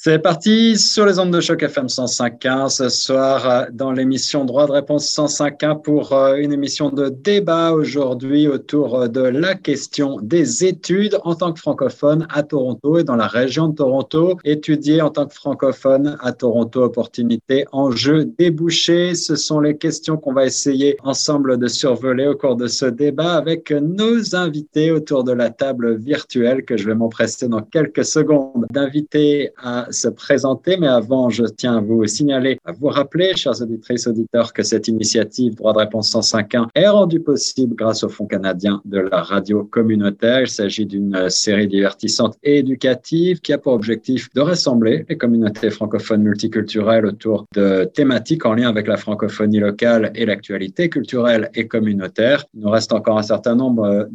C'est parti sur les ondes de choc FM 105.1 ce soir euh, dans l'émission Droit de réponse 105.1 pour euh, une émission de débat aujourd'hui autour euh, de la question des études en tant que francophone à Toronto et dans la région de Toronto. Étudier en tant que francophone à Toronto, opportunité, enjeux, débouchés. Ce sont les questions qu'on va essayer ensemble de survoler au cours de ce débat avec nos invités autour de la table virtuelle que je vais m'empresser dans quelques secondes d'inviter à se présenter, mais avant, je tiens à vous signaler, à vous rappeler, chers auditrices, auditeurs, que cette initiative Droit de réponse 105.1 est rendue possible grâce au Fonds canadien de la radio communautaire. Il s'agit d'une série divertissante et éducative qui a pour objectif de rassembler les communautés francophones multiculturelles autour de thématiques en lien avec la francophonie locale et l'actualité culturelle et communautaire. Il nous reste encore un certain nombre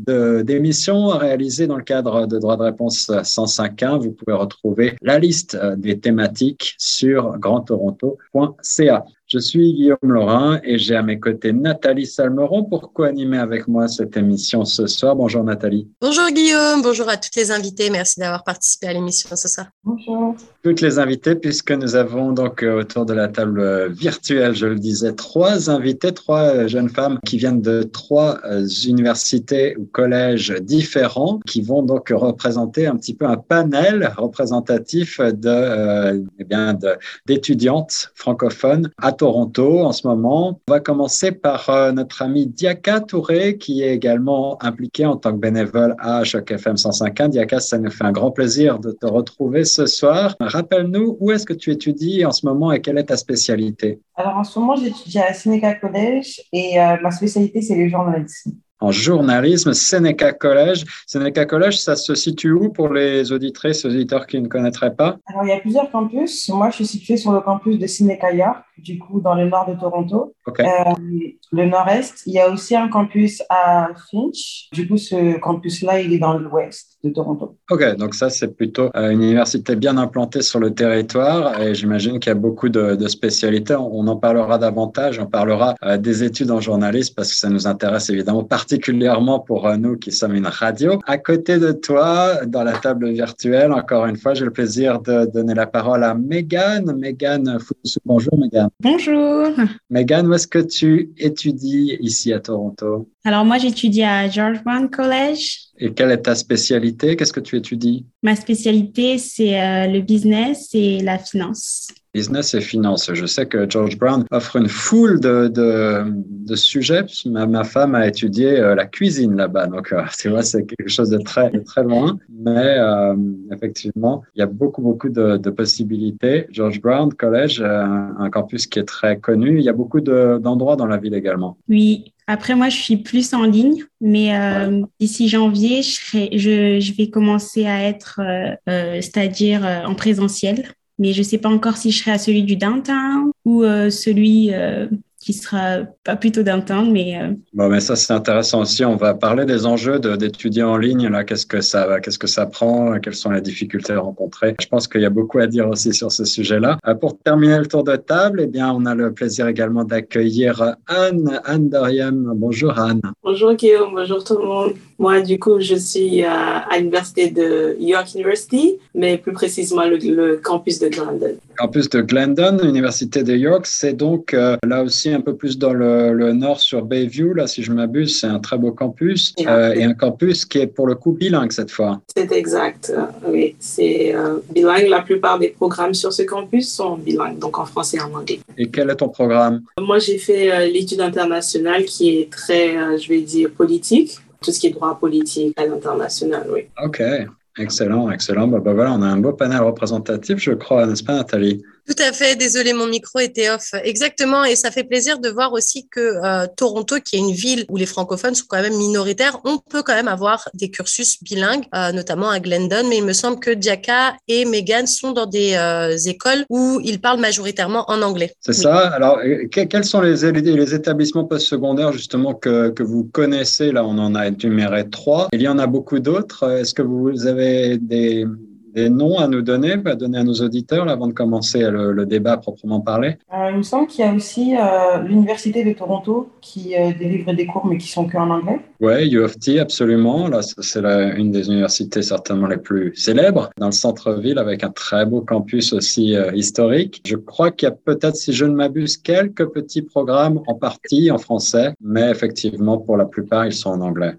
d'émissions à réaliser dans le cadre de Droit de réponse 105.1. Vous pouvez retrouver la liste des thématiques sur grandtoronto.ca. Je suis Guillaume Laurin et j'ai à mes côtés Nathalie Salmeron pour co-animer avec moi cette émission ce soir. Bonjour Nathalie. Bonjour Guillaume, bonjour à toutes les invités. Merci d'avoir participé à l'émission ce soir. Bonjour. Toutes les invités puisque nous avons donc euh, autour de la table euh, virtuelle, je le disais, trois invités, trois euh, jeunes femmes qui viennent de trois universités ou collèges différents qui vont donc représenter un petit peu un panel représentatif de, eh bien, d'étudiantes francophones à Toronto en ce moment. On va commencer par euh, notre ami Diaka Touré, qui est également impliqué en tant que bénévole à Choc FM 105.1. Diaka, ça nous fait un grand plaisir de te retrouver ce soir. Rappelle-nous où est-ce que tu étudies en ce moment et quelle est ta spécialité? Alors, en ce moment, j'étudie à Sénégal College et euh, ma spécialité, c'est le journalisme en journalisme, Seneca College. Seneca College, ça se situe où pour les auditrices, auditeurs qui ne connaîtraient pas? Alors, il y a plusieurs campus. Moi, je suis située sur le campus de Seneca York, du coup, dans le nord de Toronto. Euh, le nord-est. Il y a aussi un campus à Finch. Du coup, ce campus-là, il est dans l'ouest de Toronto. OK, donc ça, c'est plutôt euh, une université bien implantée sur le territoire et j'imagine qu'il y a beaucoup de, spécialités. On en parlera davantage. On parlera euh, des études en journalisme parce que ça nous intéresse évidemment particulièrement pour nous qui sommes une radio. À côté de toi, dans la table virtuelle, encore une fois, j'ai le plaisir de donner la parole à Megan. Megan Bonjour, Megan. Bonjour. Megan, où est-ce que tu étudies ici à Toronto? Alors, moi, j'étudie à George Brown College. Et quelle est ta spécialité? Qu'est-ce que tu étudies? Ma spécialité, c'est euh, le business et la finance business et finance. Je sais que George Brown offre une foule de, de, de sujets. Ma, ma, femme a étudié euh, la cuisine là-bas, donc euh, tu vois, c'est quelque chose de très, très loin. Mais effectivement, il y a beaucoup, beaucoup de, de possibilités. George Brown College, un campus qui est très connu. Il y a beaucoup d'endroits dans la ville également. Oui, après, moi, je suis plus en ligne, mais euh, d'ici janvier, je, serai, je, je, vais commencer à être, euh, c'est-à-dire en présentiel. Mais je ne sais pas encore si je serai à celui du downtown ou euh, celui euh, qui sera pas plutôt d'un temps, mais. Euh, bon, mais ça, c'est intéressant aussi. On va parler des enjeux d'étudier en ligne. Là, qu'est-ce que ça, qu'est-ce que ça prend? Quelles sont les difficultés rencontrées? Je pense qu'il y a beaucoup à dire aussi sur ce sujet-là. Euh, pour terminer le tour de table, eh bien, on a le plaisir également d'accueillir Anne, Anne Doriam. Bonjour, Anne. Bonjour, Guillaume. Bonjour, tout le monde. Moi, du coup, je suis à, l'université de York University, mais plus précisément le, campus de Glendon. Campus de Glendon, Université de York, c'est donc euh, là aussi un peu plus dans le, nord sur Bayview, là, si je m'abuse, c'est un très beau campus euh, et un campus qui est pour le coup bilingue cette fois. C'est exact, oui, c'est euh, bilingue. La plupart des programmes sur ce campus sont bilingues, donc en français et en anglais. Et quel est ton programme? Moi, j'ai fait l'étude internationale qui est très, je vais dire, politique, tout ce qui est droit politique à l'international, oui. OK. Excellent, excellent. Bah, bah, voilà, on a un beau panel représentatif, je crois, n'est-ce pas, Nathalie? Tout à fait. Désolé, mon micro était off. Exactement. Et ça fait plaisir de voir aussi que euh, Toronto, qui est une ville où les francophones sont quand même minoritaires, on peut quand même avoir des cursus bilingues, euh, notamment à Glendon. Mais il me semble que Diaka et Megan sont dans des euh, écoles où ils parlent majoritairement en anglais. C'est ça. Alors, quels sont les, les établissements postsecondaires justement que, que vous connaissez? Là, on en a énuméré trois. Il y en a beaucoup d'autres. Est-ce que vous avez des des noms à nous donner, à donner à nos auditeurs avant de commencer le, débat proprement parlé euh, Il me semble qu'il y a aussi euh, l'Université de Toronto qui euh, délivre des cours mais qui sont que en anglais. Oui, U of T, absolument. Là, c'est une des universités certainement les plus célèbres dans le centre-ville avec un très beau campus aussi historique. Je crois qu'il y a peut-être, si je ne m'abuse, quelques petits programmes en partie en français, mais effectivement, pour la plupart, ils sont en anglais.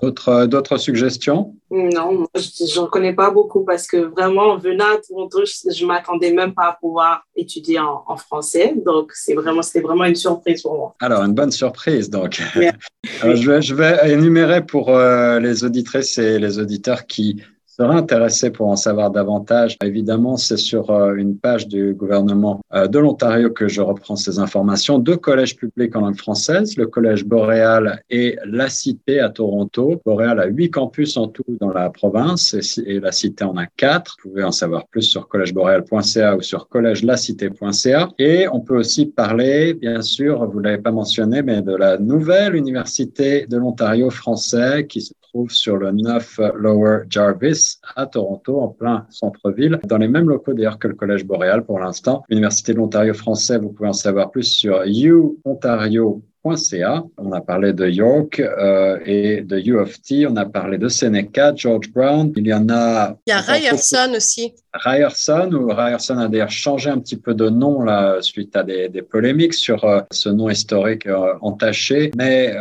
D'autres suggestions? Non, je n'en connais pas beaucoup parce que vraiment, venant à Toronto, je, ne m'attendais même pas à pouvoir étudier en, français. Donc, c'est vraiment, c'était vraiment une surprise pour moi. Alors, une bonne surprise. Donc, je, vais, je, vais, énumérer pour euh, les auditrices et les auditeurs qui serait intéressé pour en savoir davantage, évidemment, c'est sur euh, une page du gouvernement euh, de l'Ontario que je reprends ces informations. Deux collèges publics en langue française, le collège Boréal et la Cité à Toronto. Boréal a huit campus en tout dans la province et, la Cité en a quatre. Vous pouvez en savoir plus sur collègeboréal.ca ou sur collègelacité.ca. Et on peut aussi parler, bien sûr, vous l'avez pas mentionné, mais de la nouvelle université de l'Ontario français qui se trouve sur le 9 Lower Jarvis à Toronto, en plein centre-ville, dans les mêmes locaux d'ailleurs que le Collège Boréal pour l'instant. Université de l'Ontario français, vous pouvez en savoir plus sur uontario on a parlé de York euh, et de U of T. On a parlé de Seneca, George Brown. Il y en a. Il y a Ryerson aussi. Ryerson, ou Ryerson a d'ailleurs changé un petit peu de nom là, suite à des, polémiques sur euh, ce nom historique euh, entaché. Mais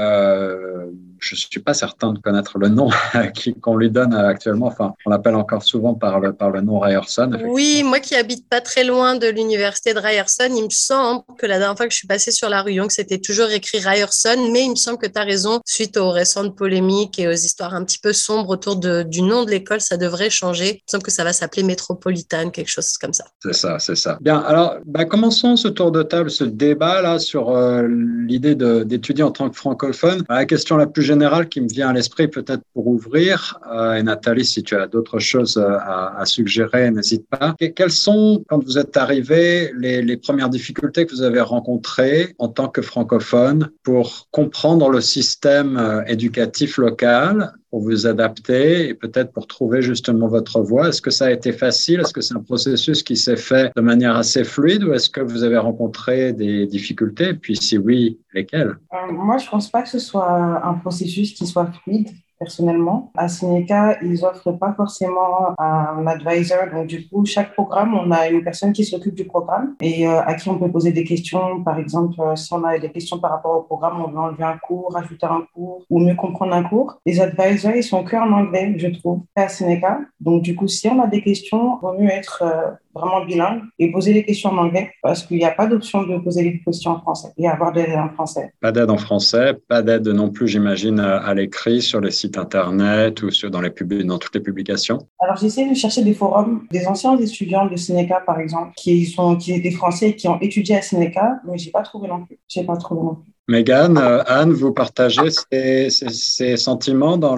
je ne suis pas certain de connaître le nom qu'on lui donne actuellement. Enfin, on l'appelle encore souvent par le, par le nom Ryerson. Oui, moi qui habite pas très loin de l'université de Ryerson, il me semble que la dernière fois que je suis passée sur la rue Young, c'était toujours écrit Ryerson, mais il me semble que tu as raison, suite aux récentes polémiques et aux histoires un petit peu sombres autour de, du nom de l'école, ça devrait changer. Il me semble que ça va s'appeler Métropolitane, quelque chose comme ça. C'est ça, c'est ça. Bien, alors bah, commençons ce tour de table, ce débat là sur euh, l'idée d'étudier en tant que francophone. La question la plus générale qui me vient à l'esprit, peut-être pour ouvrir, euh, et Nathalie, si tu as d'autres choses euh, à, suggérer, n'hésite pas. quelles sont, quand vous êtes arrivé, les, les, premières difficultés que vous avez rencontrées en tant que francophone pour comprendre le système euh, éducatif local pour vous adapter et peut-être pour trouver justement votre voie. Est-ce que ça a été facile? Est-ce que c'est un processus qui s'est fait de manière assez fluide ou est-ce que vous avez rencontré des difficultés? Puis si oui, lesquelles? Euh, Moi, je pense pas que ce soit un processus qui soit fluide personnellement. À Seneca, ils offrent pas forcément un advisor. Donc, du coup, chaque programme, on a une personne qui s'occupe du programme et euh, à qui on peut poser des questions. Par exemple, euh, si on a des questions par rapport au programme, on veut enlever un cours, rajouter un cours ou mieux comprendre un cours. Les advisors, ils sont que en anglais, je trouve, à Seneca. Donc, du coup, si on a des questions, vaut mieux être euh, vraiment bilingue et poser des questions en anglais parce qu'il n'y a pas d'option de poser des questions en français et avoir de l'aide en français. Pas d'aide en français, pas d'aide non plus, j'imagine, à l'écrit sur les sites internet ou sur, dans, les dans toutes les publications. Alors, j'essaie de chercher des forums des anciens étudiants de Sénéca, par exemple, qui, sont, qui étaient français et qui ont étudié à Sénéca, mais je n'ai pas trouvé non plus. J'ai pas trouvé non plus. Megan, euh, Anne, vous partagez ces, sentiments dans,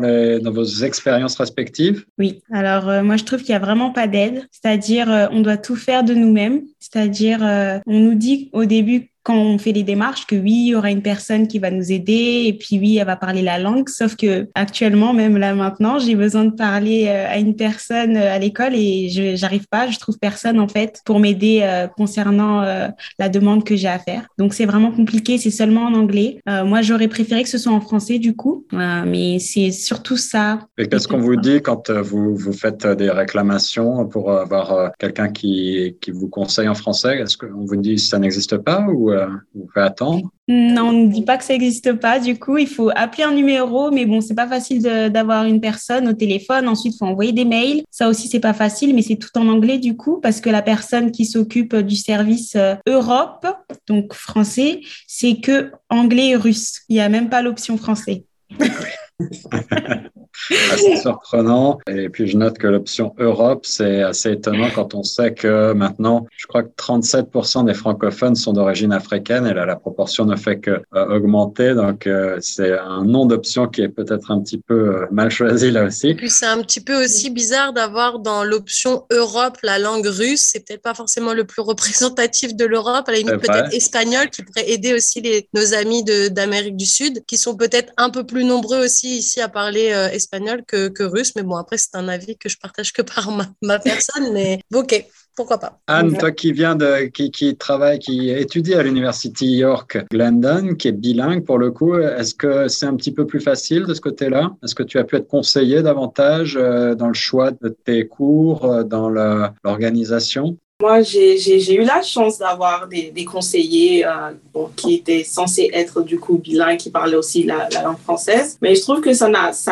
vos expériences respectives? Oui, alors euh, moi je trouve qu'il n'y a vraiment pas d'aide, c'est-à-dire euh, on doit tout faire de nous-mêmes, c'est-à-dire on nous dit au début quand on fait les démarches que oui, il y aura une personne qui va nous aider et puis oui, elle va parler la langue. Sauf que actuellement, même là maintenant, j'ai besoin de parler euh, à une personne euh, à l'école et je j'arrive pas, je trouve personne en fait pour m'aider euh, concernant la demande que j'ai à faire. Donc c'est vraiment compliqué, c'est seulement en anglais. moi, j'aurais préféré que ce soit en français du coup, mais c'est surtout ça. Et qu'est-ce qu'on vous dit quand vous, vous faites des réclamations pour avoir quelqu'un qui, qui vous conseille en français? Est-ce qu'on vous dit que ça n'existe pas ou euh, vous fait attendre Non, on ne dit pas que ça n'existe pas. Du coup, il faut appeler un numéro, mais bon, c'est pas facile d'avoir une personne au téléphone. Ensuite, il faut envoyer des mails. Ça aussi, c'est pas facile, mais c'est tout en anglais du coup, parce que la personne qui s'occupe du service euh, Europe, donc français, c'est que anglais et russe. Il n'y a même pas l'option français. assez surprenant. Et puis je note que l'option Europe, c'est assez étonnant quand on sait que maintenant, je crois que 37% des francophones sont d'origine africaine et là, la proportion ne fait que euh, augmenter. Donc euh, c'est un nom d'option qui est peut-être un petit peu euh, mal choisi là aussi. Et puis c'est un petit peu aussi bizarre d'avoir dans l'option Europe la langue russe. C'est peut-être pas forcément le plus représentatif de l'Europe. À la limite, peut-être espagnol qui pourrait aider aussi les, nos amis d'Amérique du Sud qui sont peut-être un peu plus nombreux aussi ici à parler espagnol que, russe. Mais bon, après, c'est un avis que je partage que par ma, personne. mais ok, pourquoi pas. Anne, toi qui viens de, qui, qui travaille, qui étudie à l'Université York Glendon, qui est bilingue pour le coup, est-ce que c'est un petit peu plus facile de ce côté-là? Est-ce que tu as pu être conseillé davantage euh, dans le choix de tes cours, euh, dans l'organisation? Moi, j'ai eu la chance d'avoir des, des, conseillers euh, bon, qui étaient censés être du coup bilingues, qui parlaient aussi la, la langue française. Mais je trouve que ça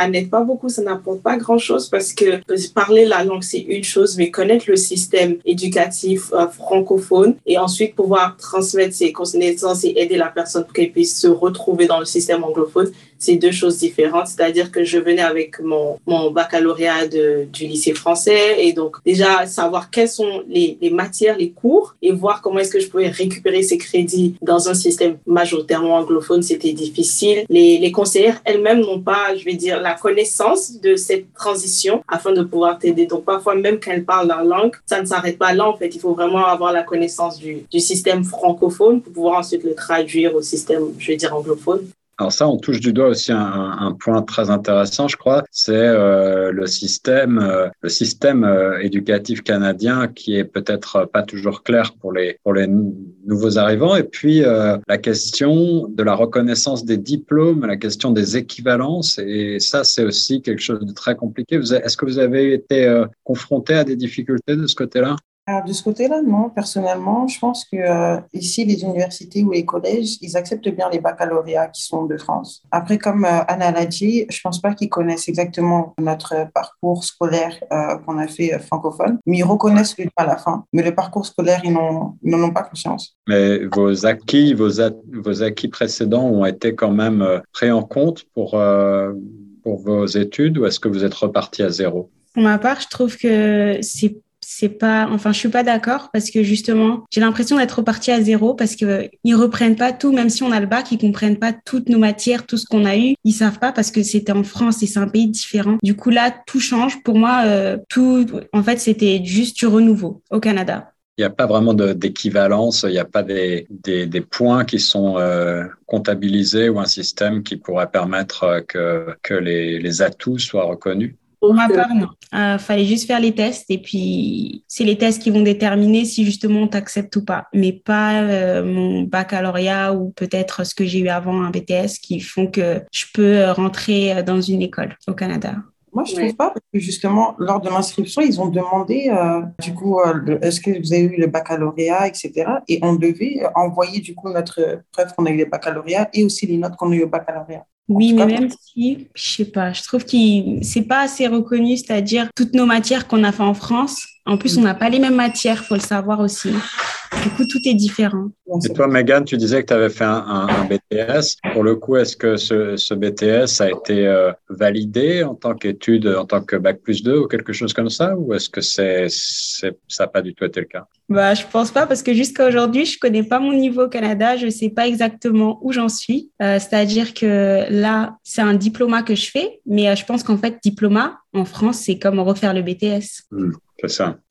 n'aide pas beaucoup, ça n'apporte pas grand-chose parce que parler la langue, c'est une chose, mais connaître le système éducatif euh, francophone et ensuite pouvoir transmettre ses connaissances et aider la personne pour qu'elle puisse se retrouver dans le système anglophone, c'est deux choses différentes. C'est-à-dire que je venais avec mon, mon baccalauréat de, du lycée français et donc déjà savoir quelles sont les, les, matières, les cours et voir comment est-ce que je pouvais récupérer ces crédits dans un système majoritairement anglophone, c'était difficile. Les, les conseillères elles-mêmes n'ont pas, je vais dire, la connaissance de cette transition afin de pouvoir t'aider. Donc parfois, même quand elles parlent la langue, ça ne s'arrête pas là. En fait, il faut vraiment avoir la connaissance du, du système francophone pour pouvoir ensuite le traduire au système, je vais dire, anglophone. Alors ça, on touche du doigt aussi un, un point très intéressant, je crois, c'est euh, le système, euh, le système euh, éducatif canadien qui est peut-être pas toujours clair pour les pour les nouveaux arrivants, et puis la question de la reconnaissance des diplômes, la question des équivalences, et ça, c'est aussi quelque chose de très compliqué. Est-ce que vous avez été confronté à des difficultés de ce côté-là? De ce côté-là, non. Personnellement, je pense que euh, ici, les universités ou les collèges, ils acceptent bien les baccalauréats qui sont de France. Après, comme euh, Anna l'a dit, je pense pas qu'ils connaissent exactement notre parcours scolaire euh, qu'on a fait francophone, mais ils reconnaissent le à la fin. Mais le parcours scolaire, ils n'en ont pas conscience. Mais vos acquis, vos, vos acquis précédents ont été quand même pris en compte pour, pour vos études ou est-ce que vous êtes reparti à zéro? Pour ma part, je trouve que c'est c'est pas, enfin, je suis pas d'accord parce que justement, j'ai l'impression d'être reparti à zéro parce que ils reprennent pas tout, même si on a le bac, ils comprennent pas toutes nos matières, tout ce qu'on a eu. Ils savent pas parce que c'était en France et c'est un pays différent. Du coup, là, tout change. Pour moi, euh, tout, en fait, c'était juste du renouveau au Canada. Il n'y a pas vraiment d'équivalence, il n'y a pas des, des, points qui sont euh, comptabilisés ou un système qui pourrait permettre que, que les, les atouts soient reconnus. Pour ma part, non. Il euh, fallait juste faire les tests et puis c'est les tests qui vont déterminer si justement on t'accepte ou pas, mais pas euh, mon baccalauréat ou peut-être ce que j'ai eu avant un BTS qui font que je peux rentrer dans une école au Canada. Moi, je ne trouve pas, parce que justement, lors de l'inscription, ils ont demandé, euh, du coup, est-ce que vous avez eu le baccalauréat, etc. Et on devait envoyer, du coup, notre preuve qu'on a eu le baccalauréat et aussi les notes qu'on a eu au baccalauréat. Oui, mais même si, je sais pas, je trouve que c'est pas assez reconnu, c'est-à-dire toutes nos matières qu'on a fait en France. En plus, on n'a pas les mêmes matières, faut le savoir aussi. Du coup, tout est différent. Et toi, Megan, tu disais que tu avais fait un, BTS. Pour le coup, est-ce que ce, BTS a été euh, validé en tant qu'étude, en tant que Bac plus 2 ou quelque chose comme ça? Ou est-ce que c'est, ça n'a pas du tout été le cas? Bah, Je pense pas parce que jusqu'à aujourd'hui, je connais pas mon niveau au Canada. Je sais pas exactement où j'en suis. Euh, c'est-à-dire que là, c'est un diplôme que je fais, mais euh, je pense qu'en fait, diplôme en France, c'est comme refaire le BTS. Hmm.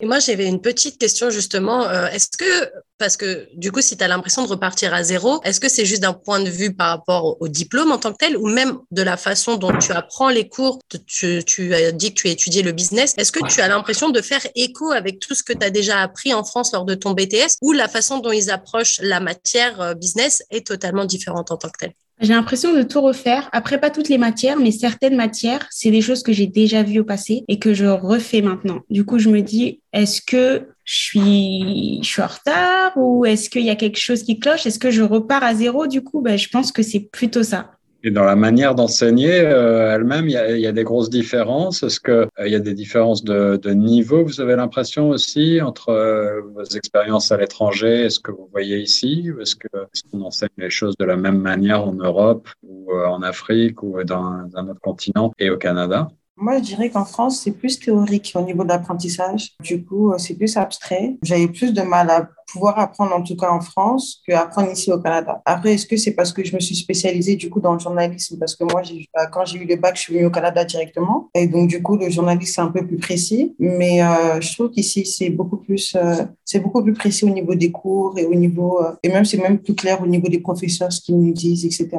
Et moi, j'avais une petite question justement. Euh, est-ce que, parce que du coup, si tu as l'impression de repartir à zéro, est-ce que c'est juste d'un point de vue par rapport au, diplôme en tant que tel ou même de la façon dont tu apprends les cours tu, as dit que tu étudié le business. Est-ce que tu as l'impression de faire écho avec tout ce que tu as déjà appris en France lors de ton BTS ou la façon dont ils approchent la matière euh, business est totalement différente en tant que telle? J'ai l'impression de tout refaire. Après, pas toutes les matières, mais certaines matières, c'est des choses que j'ai déjà vues au passé et que je refais maintenant. Du coup, je me dis, est-ce que je suis, je suis en retard ou est-ce qu'il y a quelque chose qui cloche? Est-ce que je repars à zéro Du coup, ben, je pense que c'est plutôt ça. Et dans la manière d'enseigner elle-même, il y, a, des grosses différences. Est-ce qu'il il y a des différences de, de niveau, vous avez l'impression aussi, entre vos expériences à l'étranger et ce que vous voyez ici? Est-ce qu'on enseigne les choses de la même manière en Europe ou en Afrique ou dans un autre continent et au Canada? Moi, je dirais qu'en France, c'est plus théorique au niveau de l'apprentissage. Du coup, euh, c'est plus abstrait. J'avais plus de mal à pouvoir apprendre, en tout cas en France, qu'apprendre ici au Canada. Après, est-ce que c'est parce que je me suis spécialisée, du coup, dans le journalisme? Parce que moi, bah, quand j'ai eu le bac, je suis venue au Canada directement. Et donc, du coup, le journalisme, c'est un peu plus précis. Mais euh, je trouve qu'ici, c'est beaucoup plus, euh, c'est beaucoup plus précis au niveau des cours et au niveau, et même, c'est même plus clair au niveau des professeurs, ce qu'ils nous disent, etc.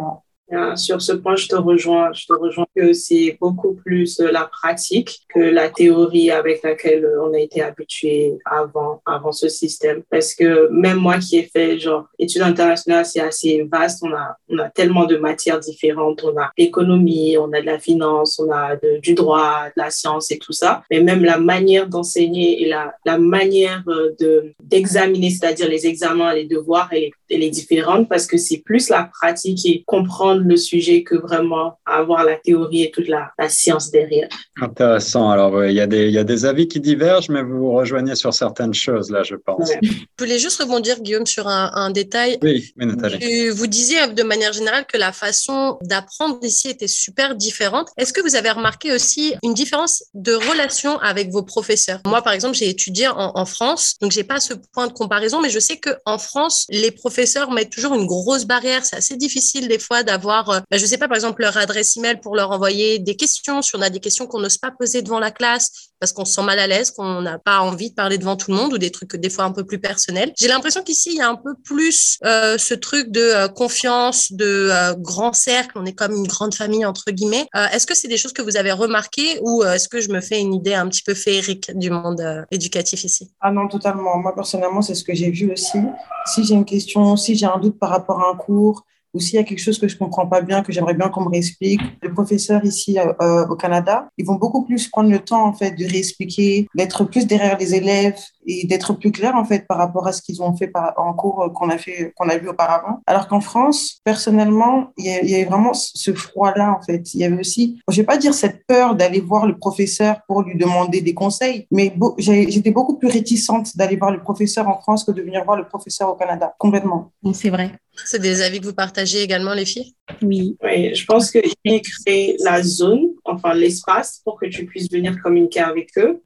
Sur ce point, je te rejoins. Je te rejoins que c'est beaucoup plus la pratique que la théorie avec laquelle on a été habitué avant, avant ce système. Parce que même moi qui ai fait genre études internationales, c'est assez vaste. On a, on a tellement de matières différentes. On a l'économie, on a de la finance, on a du droit, de la science et tout ça. Mais même la manière d'enseigner et la, la manière de, d'examiner, c'est-à-dire les examens, les devoirs, elle elle est différente parce que c'est plus la pratique et comprendre le sujet que vraiment avoir la théorie et toute la, science derrière. Intéressant. Alors, il y, a des, y a des avis qui divergent, mais vous vous rejoignez sur certaines choses, là, je pense. Je voulais juste rebondir, Guillaume, sur un, détail. Oui, oui Nathalie. Vous disiez de manière générale que la façon d'apprendre ici était super différente. Est-ce que vous avez remarqué aussi une différence de relation avec vos professeurs? Moi, par exemple, j'ai étudié en, en, France, donc j'ai pas ce point de comparaison, mais je sais qu'en France, les professeurs mettent toujours une grosse barrière. C'est assez difficile des fois d'avoir je euh, bah, je sais pas, par exemple, leur adresse email pour leur envoyer des questions, si on a des questions qu'on n'ose pas poser devant la classe parce qu'on se sent mal à l'aise, qu'on n'a pas envie de parler devant tout le monde ou des trucs des fois un peu plus personnels. J'ai l'impression qu'ici, il y a un peu plus euh, ce truc de euh, confiance, de grand cercle, on est comme une grande famille, entre guillemets. est-ce que c'est des choses que vous avez remarquées ou est-ce que je me fais une idée un petit peu féerique du monde éducatif ici? Ah non, totalement. Moi, personnellement, c'est ce que j'ai vu aussi. Si j'ai une question, si j'ai un doute par rapport à un cours, ou s'il y a quelque chose que je comprends pas bien, que j'aimerais bien qu'on me réexplique. Les professeurs ici euh, euh, au Canada, ils vont beaucoup plus prendre le temps en fait de réexpliquer, d'être plus derrière les élèves et d'être plus clair en fait par rapport à ce qu'ils ont fait par, en cours euh, qu'on a fait, qu'on a vu auparavant. Alors qu'en France, personnellement, il y, avait vraiment ce froid-là en fait. Il y avait aussi, je vais pas dire cette peur d'aller voir le professeur pour lui demander des conseils, mais j'étais beaucoup plus réticente d'aller voir le professeur en France que de venir voir le professeur au Canada, complètement. C'est vrai. C'est des avis que vous partagez également, les filles? Oui. Oui, je pense qu'il crée la zone, enfin l'espace, pour que tu puisses venir communiquer avec eux.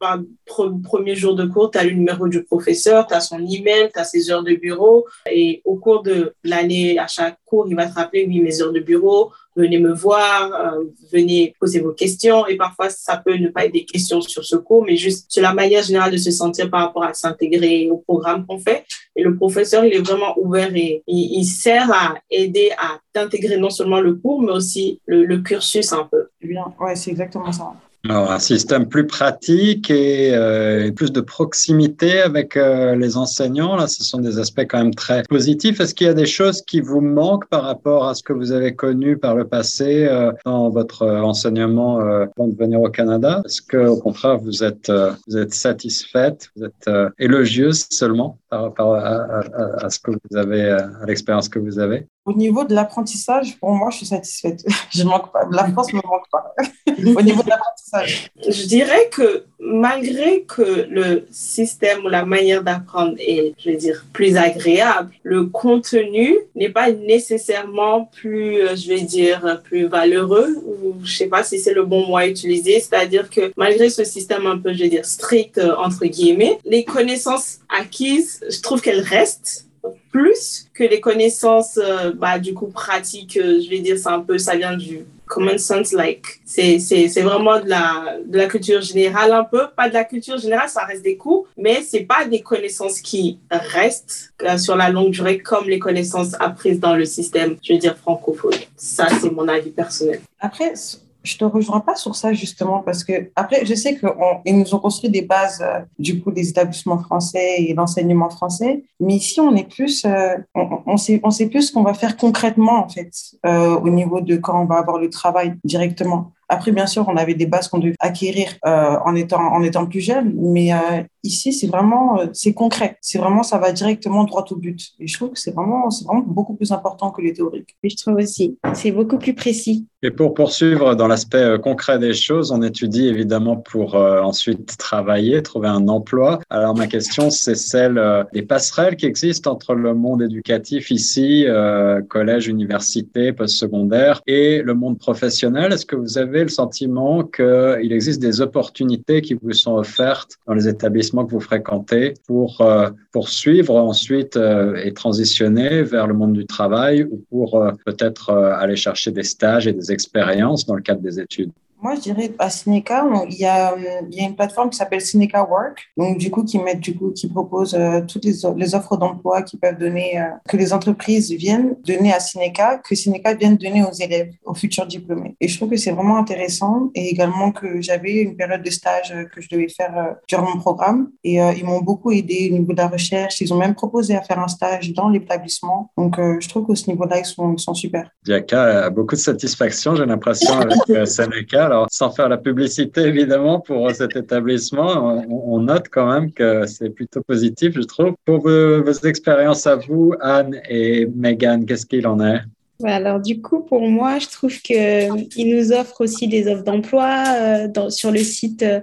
premier jour de cours, tu as le numéro du professeur, tu as son email, tu as ses heures de bureau. Et au cours de l'année, à chaque il va te rappeler, oui, mes heures de bureau, venez me voir, euh, venez poser vos questions. Et parfois, ça peut ne pas être des questions sur ce cours, mais juste sur la manière générale de se sentir par rapport à s'intégrer au programme qu'on fait. Et le professeur, il est vraiment ouvert et il, sert à aider à t'intégrer non seulement le cours, mais aussi le, le cursus un peu. Bien, ouais, c'est exactement ça. Alors, un système plus pratique et, euh, plus de proximité avec euh, les enseignants, là, ce sont des aspects quand même très positifs. Est-ce qu'il y a des choses qui vous manquent par rapport à ce que vous avez connu par le passé euh, dans votre enseignement avant de venir au Canada? Est-ce que, au contraire, vous êtes, vous êtes satisfaite, vous êtes élogieuse seulement par rapport à, à, ce que vous avez, à l'expérience que vous avez? Au niveau de l'apprentissage, pour moi, je suis satisfaite. Je manque pas. La France ne me manque pas. Au niveau de l'apprentissage. Je dirais que malgré que le système ou la manière d'apprendre est, je vais dire, plus agréable, le contenu n'est pas nécessairement plus, euh, je vais dire, plus valeureux ou je sais pas si c'est le bon mot à utiliser. C'est-à-dire que malgré ce système un peu, je vais dire, strict, euh, entre guillemets, les connaissances acquises, je trouve qu'elles restent plus que les connaissances, euh, bah, du coup, pratiques, euh, je vais dire, c'est un peu, ça vient du common sense, like, c'est, c'est, c'est vraiment de la, de la culture générale un peu, pas de la culture générale, ça reste des cours, mais c'est pas des connaissances qui restent euh, sur la longue durée comme les connaissances apprises dans le système, je veux dire, francophone. Ça, c'est mon avis personnel. Après, je te rejoins pas sur ça justement parce que après je sais qu'ils nous ont construit des bases euh, du coup des établissements français et l'enseignement français. Mais ici on est plus euh, on, sait on sait plus ce qu'on va faire concrètement en fait euh, au niveau de quand on va avoir le travail directement Après, bien sûr, on avait des bases qu'on devait acquérir euh, en, étant, en étant plus jeune, mais euh, ici, c'est vraiment euh, c'est concret. C'est vraiment, ça va directement droit au but. Et je trouve que c'est vraiment, c'est vraiment beaucoup plus important que les théoriques. Je trouve aussi, c'est beaucoup plus précis. Et pour poursuivre dans l'aspect concret des choses, on étudie évidemment pour ensuite travailler, trouver un emploi. Alors ma question, c'est celle des passerelles qui existent entre le monde éducatif ici, collège, université, postsecondaire, et le monde professionnel. Est-ce que vous avez le sentiment qu'il existe des opportunités qui vous sont offertes dans les établissements que vous fréquentez pour euh, poursuivre ensuite euh, et transitionner vers le monde du travail ou pour euh, peut-être aller chercher des stages et des expériences dans le cadre des études? Moi, je dirais à Cineca, il y a, il y a une plateforme qui s'appelle Cineca Work, donc du coup qui met, du coup qui propose euh, toutes les, offres d'emploi qui peuvent donner, euh, que les entreprises viennent donner à Cineca, que Cineca vienne donner aux élèves, aux futurs diplômés. Et je trouve que c'est vraiment intéressant et également que j'avais une période de stage que je devais faire durant mon programme et ils m'ont beaucoup aidé au niveau de la recherche. Ils ont même proposé à faire un stage dans l'établissement. Donc je trouve qu'au ce niveau-là, ils sont, super. Diaka a beaucoup de satisfaction, j'ai l'impression, avec Cineca. Alors, sans faire la publicité, évidemment, pour cet établissement, on, note quand même que c'est plutôt positif, je trouve. Pour vos, vos expériences à vous, Anne et Megan, qu'est-ce qu'il en est? Alors du coup, pour moi, je trouve qu'il nous offre aussi des offres d'emploi euh, sur le site de,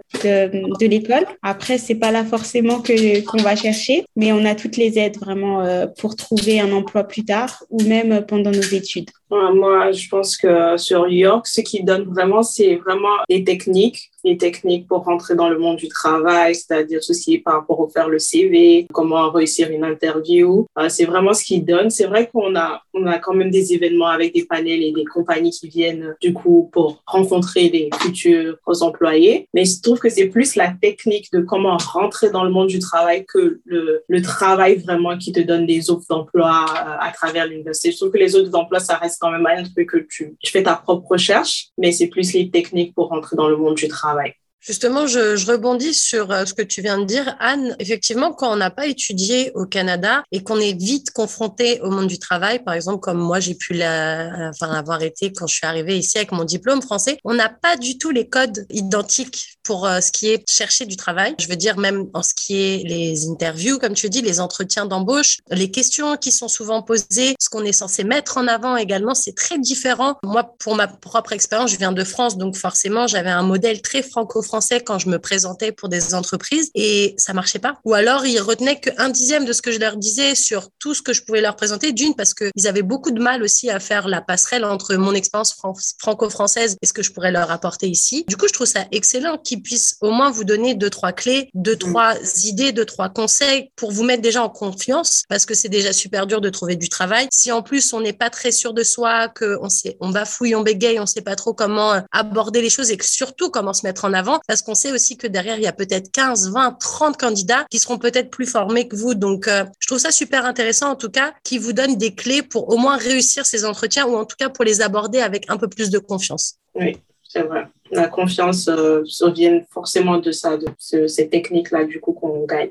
de l'école. Après, c'est pas là forcément que qu'on va chercher, mais on a toutes les aides vraiment euh, pour trouver un emploi plus tard ou même pendant nos études. Moi, je pense que sur York, ce qui donne vraiment, c'est vraiment les techniques les techniques pour rentrer dans le monde du travail, c'est-à-dire ceci par rapport au faire le CV, comment réussir une interview. Euh, c'est vraiment ce qu'ils donnent. C'est vrai qu'on a, on a quand même des événements avec des panels et des compagnies qui viennent du coup pour rencontrer des futurs employés. Mais je trouve que c'est plus la technique de comment rentrer dans le monde du travail que le, le travail vraiment qui te donne des offres d'emploi euh, à travers l'université. Je trouve que les offres d'emploi, ça reste quand même un truc que tu, tu fais ta propre recherche, mais c'est plus les techniques pour rentrer dans le monde du travail Justement, je, rebondis sur euh, ce que tu viens de dire, Anne. Effectivement, quand on n'a pas étudié au Canada et qu'on est vite confronté au monde du travail, par exemple, comme moi, j'ai pu la, avoir été quand je suis arrivée ici avec mon diplôme français, on n'a pas du tout les codes identiques pour euh, ce qui est chercher du travail. Je veux dire, même en ce qui est les interviews, comme tu dis, les entretiens d'embauche, les questions qui sont souvent posées, ce qu'on est censé mettre en avant également, c'est très différent. Moi, pour ma propre expérience, je viens de France, donc forcément, j'avais un modèle très francophone français quand je me présentais pour des entreprises et ça marchait pas. Ou alors ils retenaient qu'un dixième de ce que je leur disais sur tout ce que je pouvais leur présenter. D'une, parce qu'ils avaient beaucoup de mal aussi à faire la passerelle entre mon expérience franco-française et ce que je pourrais leur apporter ici. Du coup, je trouve ça excellent qu'ils puissent au moins vous donner deux, trois clés, deux, mm. trois idées, deux, trois conseils pour vous mettre déjà en confiance parce que c'est déjà super dur de trouver du travail. Si en plus on n'est pas très sûr de soi, qu'on on bafouille, on bégaye, on sait pas trop comment aborder les choses et que surtout comment se mettre en avant, parce qu'on sait aussi que derrière, il y a peut-être 15, 20, 30 candidats qui seront peut-être plus formés que vous. Donc, euh, je trouve ça super intéressant, en tout cas, qui vous donne des clés pour au moins réussir ces entretiens ou en tout cas pour les aborder avec un peu plus de confiance. Oui, c'est vrai. La confiance euh, vient forcément de ça, de ces techniques-là, du coup, qu'on gagne.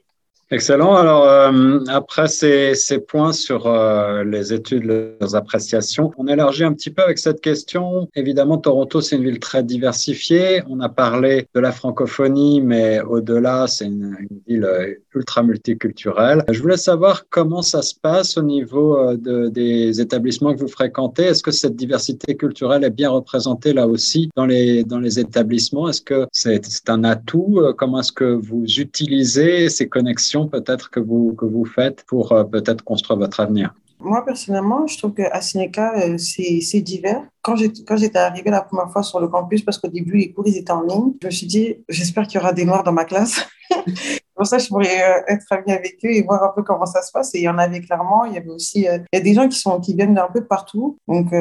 Excellent. Alors, euh, après ces, ces, points sur euh, les études, leurs appréciations, on élargit un petit peu avec cette question. Évidemment, Toronto, c'est une ville très diversifiée. On a parlé de la francophonie, mais au-delà, c'est une, ville euh, ultra multiculturelle. Je voulais savoir comment ça se passe au niveau de, des établissements que vous fréquentez. Est-ce que cette diversité culturelle est bien représentée là aussi dans les, dans les établissements? Est-ce que c'est un atout? Comment est-ce que vous utilisez ces connexions peut-être que vous, que vous faites pour euh, peut-être construire votre avenir? Moi, personnellement, je trouve qu'à Cineca, euh, c'est divers. Quand j'étais arrivée la première fois sur le campus, parce qu'au début, les cours, ils étaient en ligne, je me suis dit, j'espère qu'il y aura des Noirs dans ma classe. pour ça, je pourrais euh, être amie avec eux et voir un peu comment ça se passe. Et il y en avait clairement. Il y avait aussi il y a des gens qui, sont, qui viennent d'un peu partout. Donc,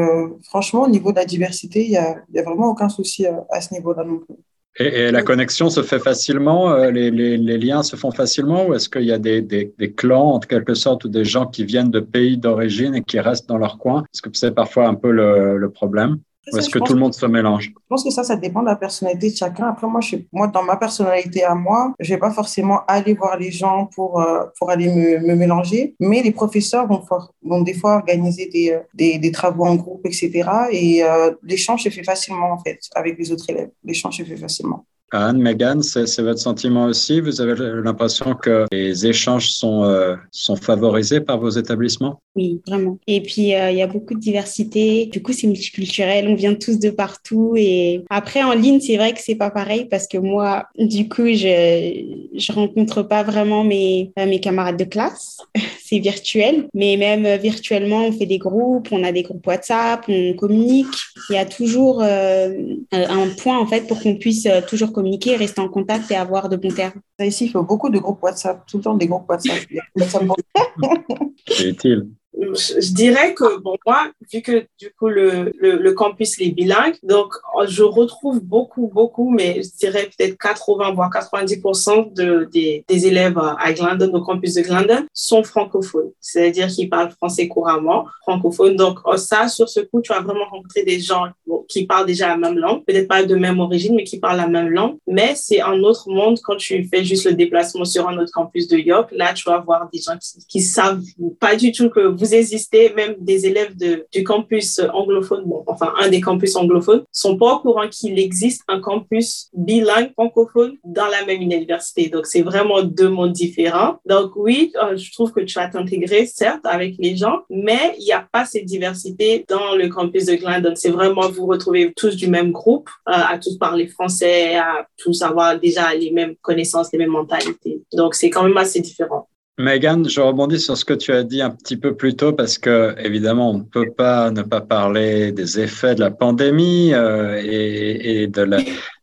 franchement, au niveau de la diversité, il n'y a, a vraiment aucun souci à ce niveau-là non plus. Et, la connexion se fait facilement, euh, les, les, les, liens se font facilement, ou est-ce qu'il y a des, des, des, clans, en quelque sorte, ou des gens qui viennent de pays d'origine et qui restent dans leur coin? Est-ce que c'est parfois un peu le, le problème? Ou est-ce que tout le monde se mélange? Je pense que ça, ça dépend de la personnalité de chacun. Après, moi, je moi dans ma personnalité à moi, je vais pas forcément aller voir les gens pour, euh, pour aller me, me, mélanger, mais les professeurs vont, vont des fois organiser des, euh, des, des, travaux en groupe, etc. Et euh, l'échange se fait facilement, en fait, avec les autres élèves. L'échange se fait facilement. Anne, Megan, c'est votre sentiment aussi? Vous avez l'impression que les échanges sont, euh, sont favorisés par vos établissements? Oui, vraiment. Et puis, euh, il y a beaucoup de diversité. Du coup, c'est multiculturel. On vient tous de partout. Et après, en ligne, c'est vrai que c'est pas pareil parce que moi, du coup, je je rencontre pas vraiment mes, mes camarades de classe. c'est virtuel. Mais même virtuellement, on fait des groupes, on a des groupes WhatsApp, on communique. Il y a toujours euh, un point, en fait, pour qu'on puisse toujours communiquer, rester en contact et avoir de bons termes. Ici, il faut beaucoup de groupes WhatsApp, tout le temps des groupes WhatsApp. C'est utile je dirais que, bon, moi, vu que du coup, le, le, le, campus est bilingue, donc je retrouve beaucoup, beaucoup, mais je dirais peut-être 80, voire 90% de, des, des élèves à Glendon, au campus de Glendon, sont francophones. C'est-à-dire qu'ils parlent français couramment, francophones. Donc, oh, ça, sur ce coup, tu vas vraiment rencontrer des gens qui parlent déjà la même langue, peut-être pas de même origine, mais qui parlent la même langue. Mais c'est un autre monde quand tu fais juste le déplacement sur un autre campus de York. Là, tu vas voir des gens qui, qui savent pas du tout que vous existez, même des élèves du campus anglophone, bon, enfin, un des campus anglophones, sont pas au courant qu'il existe un campus bilingue francophone dans la même université. Donc, c'est vraiment deux mondes différents. Donc, oui, euh, je trouve que tu vas t'intégrer, certes, avec les gens, mais il n'y a pas cette diversité dans le campus de Glendon. C'est vraiment vous retrouvez tous du même groupe, euh, à tous parler français, à tous avoir déjà les mêmes connaissances, les mêmes mentalités. Donc, c'est quand même assez différent. Megan, je rebondis sur ce que tu as dit un petit peu plus tôt parce que évidemment on ne peut pas ne pas parler des effets de la pandémie euh, et, et, de la,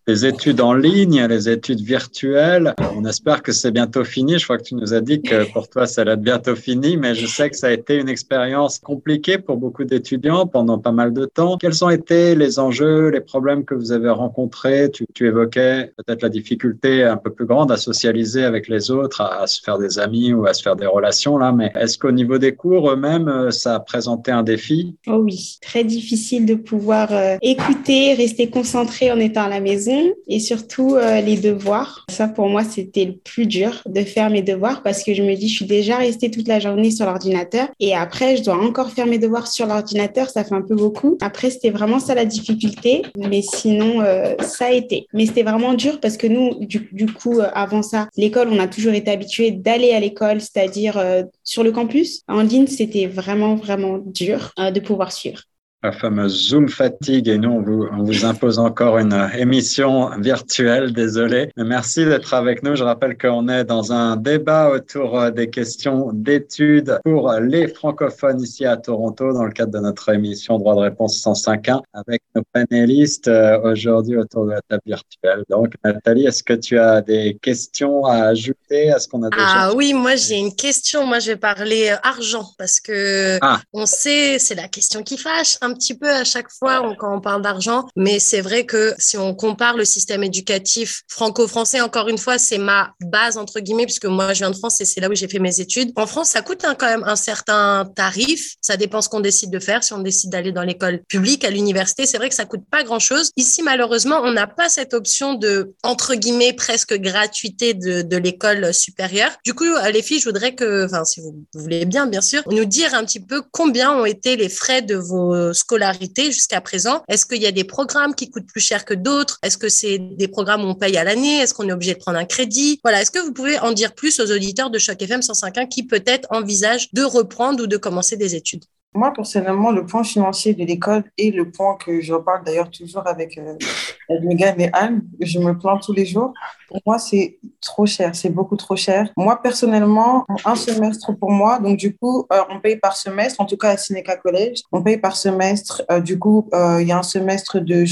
les études en ligne, les études virtuelles. On espère que c'est bientôt fini. Je crois que tu nous as dit que pour toi, ça allait être bientôt fini, mais je sais que ça a été une expérience compliquée pour beaucoup d'étudiants pendant pas mal de temps. Quels ont été les enjeux, les problèmes que vous avez rencontrés? Tu, évoquais peut-être la difficulté un peu plus grande à socialiser avec les autres, à, se faire des amis ou à se faire des relations là, mais est-ce qu'au niveau des cours eux-mêmes, ça a présenté un défi? Oh oui, très difficile de pouvoir euh, écouter, rester concentré en étant à la maison et surtout euh, les devoirs. Ça, pour moi, c'était le plus dur de faire mes devoirs parce que je me dis, je suis déjà restée toute la journée sur l'ordinateur et après, je dois encore faire mes devoirs sur l'ordinateur. Ça fait un peu beaucoup. Après, c'était vraiment ça la difficulté. Mais sinon, euh, ça a été. Mais c'était vraiment dur parce que nous, du, coup, euh, avant ça, l'école, on a toujours été habitué d'aller à l'école, c'est-à-dire sur le campus. En ligne, c'était vraiment, vraiment dur de pouvoir suivre la fameuse Zoom fatigue et nous, on vous, on vous impose encore une émission virtuelle, désolé. Mais merci d'être avec nous. Je rappelle qu'on est dans un débat autour euh, des questions d'études pour les francophones ici à Toronto dans le cadre de notre émission Droit de réponse 105.1 avec nos panélistes euh, aujourd'hui autour de la table virtuelle. Donc, Nathalie, est-ce que tu as des questions à ajouter à ce qu'on a déjà Ah oui, moi j'ai une question. Moi, je vais parler euh, argent parce que ah. on sait, c'est la question qui fâche un petit peu à chaque fois quand on parle d'argent, mais c'est vrai que si on compare le système éducatif franco-français, encore une fois, c'est ma base entre guillemets, puisque moi je viens de France et c'est là où j'ai fait mes études. En France, ça coûte quand même un certain tarif. Ça dépend ce qu'on décide de faire. Si on décide d'aller dans l'école publique, à l'université, c'est vrai que ça coûte pas grand chose. Ici, malheureusement, on n'a pas cette option de entre guillemets presque gratuité de, de l'école supérieure. Du coup, les filles, je voudrais que, enfin, si vous voulez bien, bien sûr, nous dire un petit peu combien ont été les frais de vos scolarité jusqu'à présent. Est-ce qu'il y a des programmes qui coûtent plus cher que d'autres? Est-ce que c'est des programmes où on paye à l'année? Est-ce qu'on est obligé de prendre un crédit? Voilà, est-ce que vous pouvez en dire plus aux auditeurs de Choc FM 105.1 qui peut-être envisagent de reprendre ou de commencer des études? Moi, personnellement, le point financier de l'école et le point que je parle d'ailleurs toujours avec, euh, Megan et Anne, je me plains tous les jours. Pour moi, c'est trop cher, c'est beaucoup trop cher. Moi, personnellement, un semestre pour moi, donc du coup, euh, on paye par semestre, en tout cas à Sineca College, on paye par semestre. Euh, du coup, il y a un semestre de,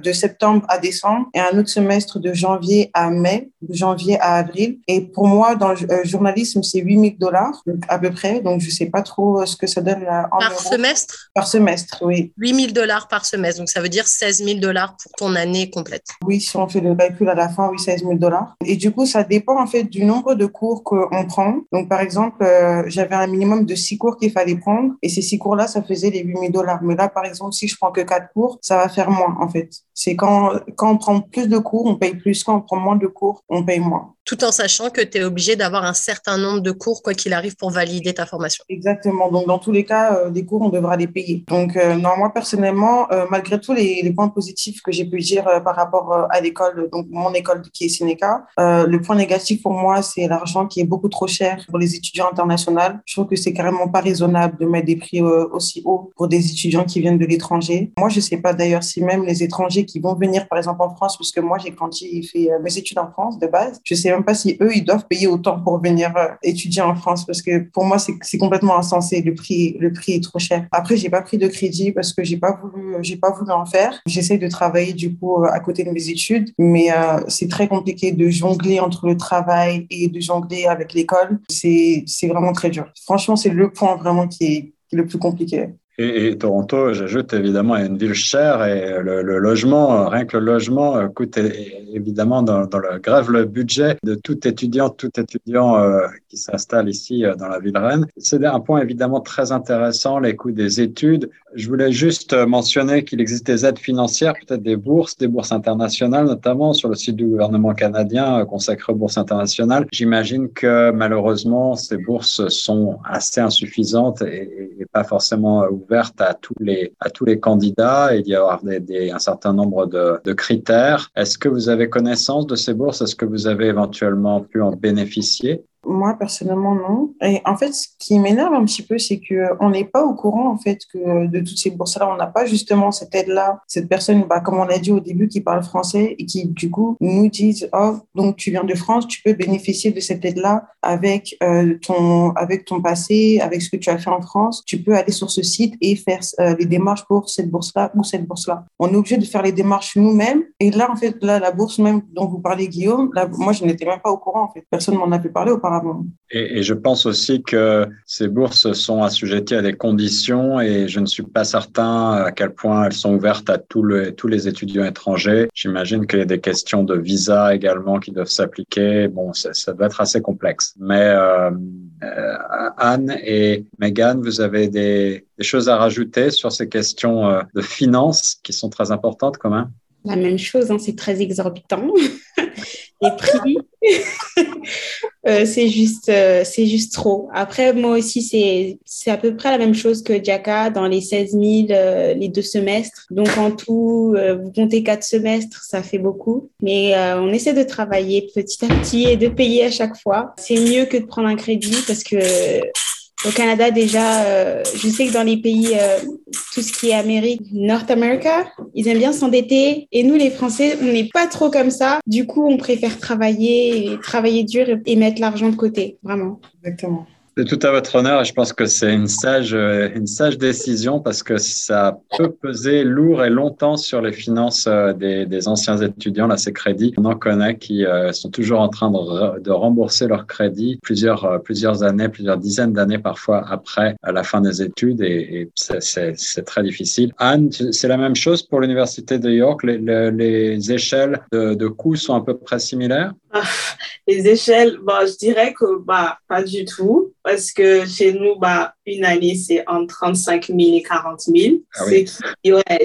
de septembre à décembre et un autre semestre de janvier à mai, de janvier à avril. Et pour moi, dans le journalisme, c'est 8000 dollars à peu près, donc je sais pas trop ce que ça donne là en Par semestre? Par semestre, oui. 8 000 dollars par semestre, donc ça veut dire 16 000 dollars pour ton année complète. Oui, si on fait le calcul à la fin, oui, 16 000 dollars. Et du coup, ça dépend en fait du nombre de cours qu'on prend. Donc, par exemple, euh, j'avais un minimum de 6 cours qu'il fallait prendre et ces 6 cours-là, ça faisait les 8 000 dollars. Mais là, par exemple, si je prends que 4 cours, ça va faire moins en fait. C'est quand, quand on prend plus de cours, on paye plus. Quand on prend moins de cours, on paye moins tout en sachant que tu es obligé d'avoir un certain nombre de cours, quoi qu'il arrive, pour valider ta formation. Exactement. Donc, dans tous les cas, euh, des cours, on devra les payer. Donc, euh, non, moi, personnellement, euh, malgré tous les, les, points positifs que j'ai pu dire par rapport à l'école, donc mon école qui est Sénéca, le point négatif pour moi, c'est l'argent qui est beaucoup trop cher pour les étudiants internationaux. Je trouve que c'est carrément pas raisonnable de mettre des prix aussi hauts pour des étudiants qui viennent de l'étranger. Moi, je sais pas d'ailleurs si même les étrangers qui vont venir, par exemple, en France, parce que moi, j'ai grandi et fait mes études en France de base, je sais même pas si eux, ils doivent payer autant pour venir euh, étudier en France parce que pour moi, c'est complètement insensé. Le prix, le prix est trop cher. Après, j'ai pas pris de crédit parce que j'ai pas voulu, j'ai pas voulu en faire. J'essaie de travailler du coup euh, à côté de mes études, mais euh, c'est très compliqué de jongler entre le travail et de jongler avec l'école. C'est vraiment très dur. Franchement, c'est le point vraiment qui est le plus compliqué. Et, Toronto, j'ajoute évidemment, est une ville chère et le, logement, rien que le logement coûte évidemment dans, le grève le budget de tout étudiant, tout étudiant euh, qui s'installe ici euh, dans la ville Rennes. C'est un point évidemment très intéressant, les coûts des études. Je voulais juste mentionner qu'il existe des aides financières, peut-être des bourses, des bourses internationales, notamment sur le site du gouvernement canadien euh, consacré aux bourses internationales. J'imagine que malheureusement, ces bourses sont assez insuffisantes et, et pas forcément ouverte à tous les, à tous les candidats. Il y a des, un certain nombre de, de critères. Est-ce que vous avez connaissance de ces bourses? Est-ce que vous avez éventuellement pu en bénéficier? Moi, personnellement, non. Et en fait, ce qui m'énerve un petit peu, c'est qu'on n'est pas au courant, en fait, que de toutes ces bourses-là, on n'a pas justement cette aide-là, cette personne, bah, comme on l'a dit au début, qui parle français et qui, du coup, nous disent, oh, donc tu viens de France, tu peux bénéficier de cette aide-là avec, euh, ton, avec ton passé, avec ce que tu as fait en France. Tu peux aller sur ce site et faire euh, les démarches pour cette bourse-là ou cette bourse-là. On est obligé de faire les démarches nous-mêmes. Et là, en fait, là, la bourse même dont vous parlez, Guillaume, moi, je n'étais même pas au courant, en fait. Personne m'en avait parlé auparavant. Et, je pense aussi que ces bourses sont assujetties à des conditions et je ne suis pas certain à quel point elles sont ouvertes à tous les étudiants étrangers. J'imagine qu'il y a des questions de visa également qui doivent s'appliquer. Bon, ça, doit être assez complexe. Mais euh, euh, Anne et Megan, vous avez des, choses à rajouter sur ces questions euh, de finances qui sont très importantes quand même? La même chose, hein, c'est très exorbitant. les prix, euh, c'est juste, euh, c'est juste trop. Après, moi aussi, c'est, c'est à peu près la même chose que Jaka dans les 16 000, euh, les deux semestres. Donc, en tout, vous comptez quatre semestres, ça fait beaucoup. Mais on essaie de travailler petit à petit et de payer à chaque fois. C'est mieux que de prendre un crédit parce que au Canada, déjà, euh, je sais que dans les pays, euh, tout ce qui est Amérique, North America, ils aiment bien s'endetter. Et nous, les Français, on n'est pas trop comme ça. Du coup, on préfère travailler, travailler dur et mettre l'argent de côté, vraiment. Exactement. C'est tout à votre honneur et je pense que c'est une sage, euh, une sage décision parce que ça peut peser lourd et longtemps sur les finances euh, des, des anciens étudiants, là, ces crédits. On en connaît qui euh, sont toujours en train de, de rembourser leurs crédits plusieurs, plusieurs années, plusieurs dizaines d'années parfois après à la fin des études et, et c'est très difficile. Anne, c'est la même chose pour l'Université de York? Les, les, les échelles de, de coûts sont à peu près similaires? Les échelles, bon, je dirais que bah, pas du tout, parce que chez nous, bah, une année, c'est entre 35 000 et 40 000. Ah oui.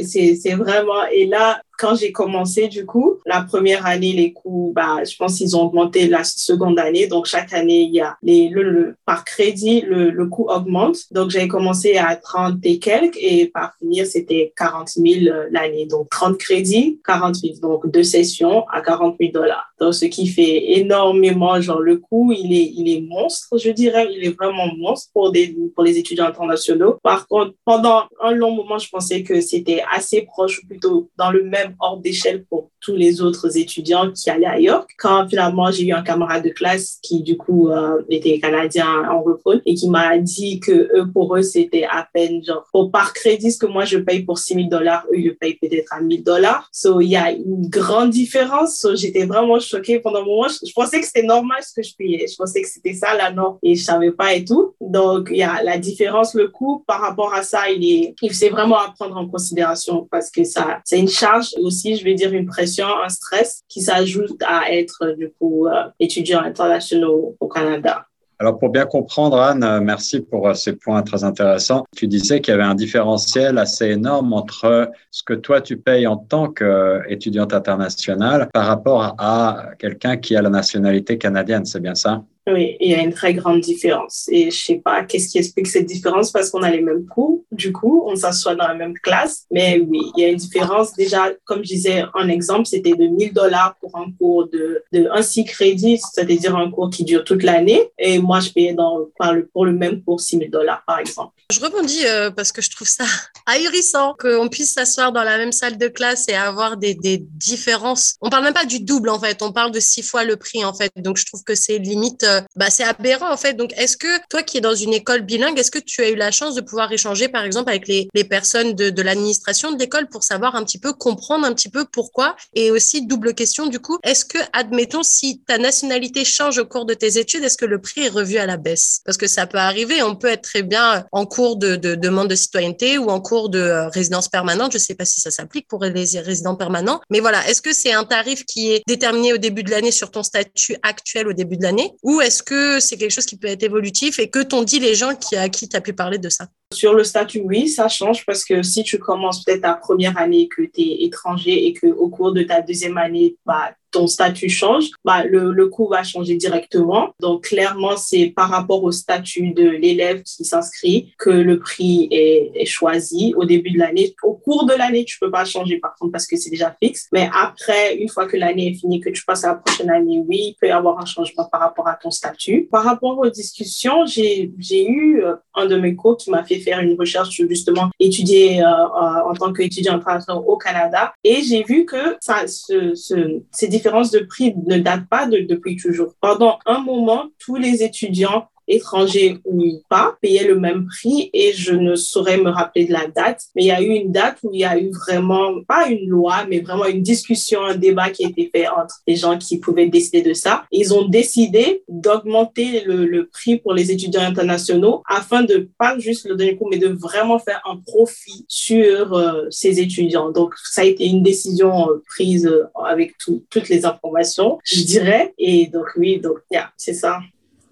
C'est vraiment, et là, quand j'ai commencé, du coup, la première année, les coûts, bah, je pense qu'ils ont augmenté la seconde année. Donc, chaque année, il y a les, le, par crédit, le, le coût augmente. Donc, j'ai commencé à 30 et quelques et par finir, c'était 40 000 euh, l'année. Donc, 30 crédits, 40 000. Donc, deux sessions à 40 000 dollars. Donc, ce qui fait énormément, genre, le coût, il est, il est monstre, je dirais. Il est vraiment monstre pour des, pour les étudiants internationaux. Par contre, pendant un long moment, je pensais que c'était assez proche ou plutôt dans le même hors d'échelle pour tous les autres étudiants qui allaient York. Quand finalement j'ai eu un camarade de classe qui du coup euh, était canadien anglophone et qui m'a dit que eux pour eux c'était à peine genre au par crédit ce que moi je paye pour 6 000 dollars, eux ils payent peut-être à 1000 dollars. So il y a une grande différence. J'étais vraiment choquée pendant un moment. Je, pensais que c'était normal ce que je payais. Je pensais que c'était ça la norme et je savais pas et tout. Donc il y a la, différence, le coût par rapport à ça, il est, il c'est vraiment à prendre en considération parce que ça, c'est une charge aussi, je vais dire une pression, un stress qui s'ajoute à être du coup euh, étudiant international au Canada. Alors pour bien comprendre, Anne, merci pour euh, ces points très intéressants. Tu disais qu'il y avait un différentiel assez énorme entre ce que toi tu payes en tant qu'étudiante internationale par rapport à quelqu'un qui a la nationalité canadienne, c'est bien ça? Oui, il y a une très grande différence. Et je sais pas qu'est-ce qui explique cette différence? Parce qu'on a les mêmes cours, du coup, on s'assoit dans la même classe. Mais oui, il y a une différence. Déjà, comme je disais, un exemple, c'était de 1000 dollars pour un cours de, de un six crédits, c'est-à-dire un cours qui dure toute l'année. Et moi, je payais dans, pour le même cours 6000 dollars, par exemple. Je rebondis euh, parce que je trouve ça ahurissant qu'on puisse s'asseoir dans la même salle de classe et avoir des, des différences. On parle même pas du double, en fait. On parle de six fois le prix, en fait. Donc, je trouve que c'est limite bah, c'est aberrant en fait. Donc, est-ce que toi qui es dans une école bilingue, est-ce que tu as eu la chance de pouvoir échanger par exemple avec les, les personnes de, de l'administration de l'école pour savoir un petit peu, comprendre un petit peu pourquoi Et aussi, double question du coup, est-ce que, admettons, si ta nationalité change au cours de tes études, est-ce que le prix est revu à la baisse? Parce que ça peut arriver, on peut être très bien en cours de, de demande de citoyenneté ou en cours de euh, résidence permanente. Je ne sais pas si ça s'applique pour les résidents permanents. Mais voilà, est-ce que c'est un tarif qui est déterminé au début de l'année sur ton statut actuel au début de l'année ou est-ce que c'est quelque chose qui peut être évolutif et que t'ont dit les gens à qui tu as pu parler de ça? Sur le statut, oui, ça change parce que si tu commences peut-être ta première année que tu es étranger et qu'au cours de ta deuxième année, bah, ton statut change, bah, le, le coût va changer directement. Donc, clairement, c'est par rapport au statut de l'élève qui s'inscrit que le prix est, est, choisi au début de l'année. Au cours de l'année, tu peux pas changer, par contre, parce que c'est déjà fixe. Mais après, une fois que l'année est finie, que tu passes à la prochaine année, oui, il peut y avoir un changement par rapport à ton statut. Par rapport aux discussions, j'ai eu euh, un de mes cours qui m'a fait faire une recherche justement étudier euh, euh, en tant qu'étudiant international au Canada. Et j'ai vu que ça, ce, ce, ces différence de prix ne date pas de, depuis toujours. Pendant un moment, tous les étudiants étrangers ou pas, payaient le même prix et je ne saurais me rappeler de la date. Mais il y a eu une date où il y a eu vraiment, pas une loi, mais vraiment une discussion, un débat qui a été fait entre les gens qui pouvaient décider de ça. Ils ont décidé d'augmenter le, le, prix pour les étudiants internationaux afin de pas juste le donner coup, mais de vraiment faire un profit sur euh, ces étudiants. Donc, ça a été une décision euh, prise euh, avec tout, toutes les informations, je dirais. Et donc, oui, donc, yeah, c'est ça.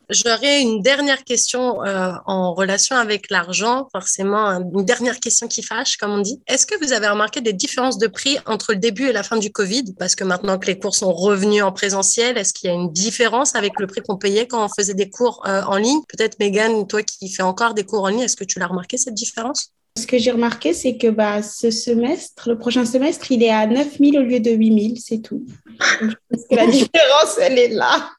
J'aurais une dernière question euh, en relation avec l'argent, forcément une dernière question qui fâche, comme on dit. Est-ce que vous avez remarqué des différences de prix entre le début et la fin du Covid? Parce que maintenant que les cours sont revenus en présentiel, est-ce qu'il y a une différence avec le prix qu'on payait quand on faisait des cours euh, en ligne? Peut-être Megan, toi qui fais encore des cours en ligne, est-ce que tu l'as remarqué cette différence? Ce que j'ai remarqué, c'est que bah, ce semestre, le prochain semestre, il est à 9 000 au lieu de 8 000, c'est tout. la différence, elle est là.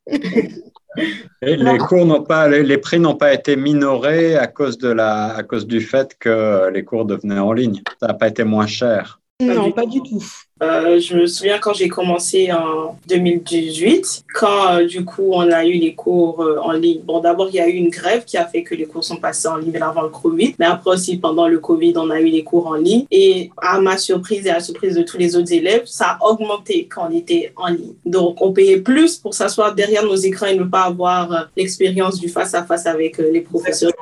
Les cours n'ont pas, les, prix n'ont pas été minorés à cause de la, à cause du fait que les cours devenaient en ligne. Ça n'a pas été moins cher. Non, pas du tout. Euh, je me souviens quand j'ai commencé en 2018, quand euh, du coup on a eu les cours euh, en ligne. Bon, d'abord il y a eu une grève qui a fait que les cours sont passés en ligne avant le Covid, mais après aussi pendant le Covid on a eu les cours en ligne. Et à ma surprise et à la surprise de tous les autres élèves, ça a augmenté quand on était en ligne. Donc on payait plus pour s'asseoir derrière nos écrans et ne pas avoir l'expérience du face à face avec les professeurs.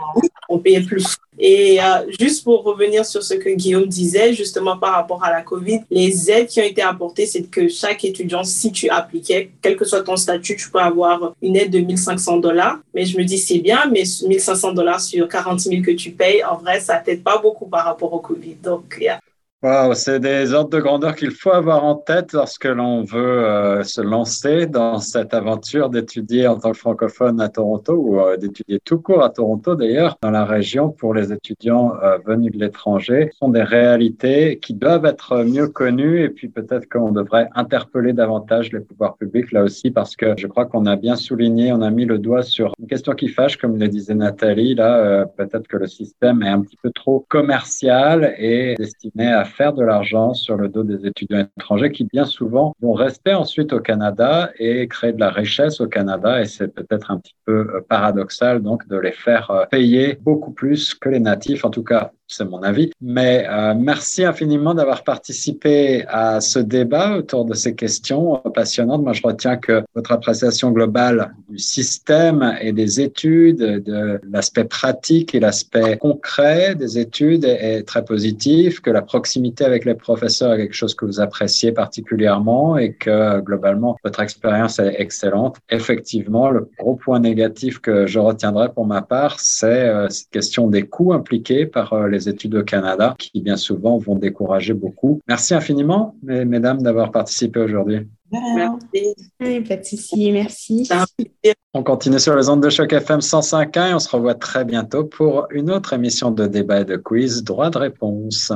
On payait plus. Et juste pour revenir sur ce que Guillaume disait, justement par rapport à la COVID, les aides qui ont été apportées, c'est que chaque étudiant, si tu appliquais, quel que soit ton statut, tu peux avoir une aide de 1500 dollars. Mais je me dis, c'est bien, mais 1500 dollars sur 40 000 que tu payes, en vrai, ça t'aide pas beaucoup par rapport au COVID. Donc, yeah. Wow, c'est des ordres de grandeur qu'il faut avoir en tête lorsque l'on veut euh, se lancer dans cette aventure d'étudier en tant que francophone à Toronto ou euh, d'étudier tout court à Toronto d'ailleurs dans la région pour les étudiants euh, venus de l'étranger. Ce sont des réalités qui doivent être mieux connues et puis peut-être qu'on devrait interpeller davantage les pouvoirs publics là aussi parce que je crois qu'on a bien souligné, on a mis le doigt sur une question qui fâche comme le disait Nathalie là, peut-être que le système est un petit peu trop commercial et destiné à faire de l'argent sur le dos des étudiants étrangers qui bien souvent vont rester ensuite au Canada et créer de la richesse au Canada. Et c'est peut-être un petit peu euh, paradoxal donc de les faire euh, payer beaucoup plus que les natifs. En tout cas, c'est mon avis. Mais euh, merci infiniment d'avoir participé à ce débat autour de ces questions passionnantes. Moi, je retiens que votre appréciation globale du système et des études, de l'aspect pratique et l'aspect concret des études est, très positif, que la proximité avec les professeurs est quelque chose que vous appréciez particulièrement et que globalement, votre expérience est excellente. Effectivement, le gros point négatif que je retiendrai pour ma part, c'est euh, cette question des coûts impliqués par euh, les études au Canada qui bien souvent vont décourager beaucoup. Merci infiniment, mesdames, d'avoir participé aujourd'hui. Merci. Pas de merci. On continue sur les ondes de choc FM 105.1 et on se revoit très bientôt pour une autre émission de débat et de quiz droit de réponse.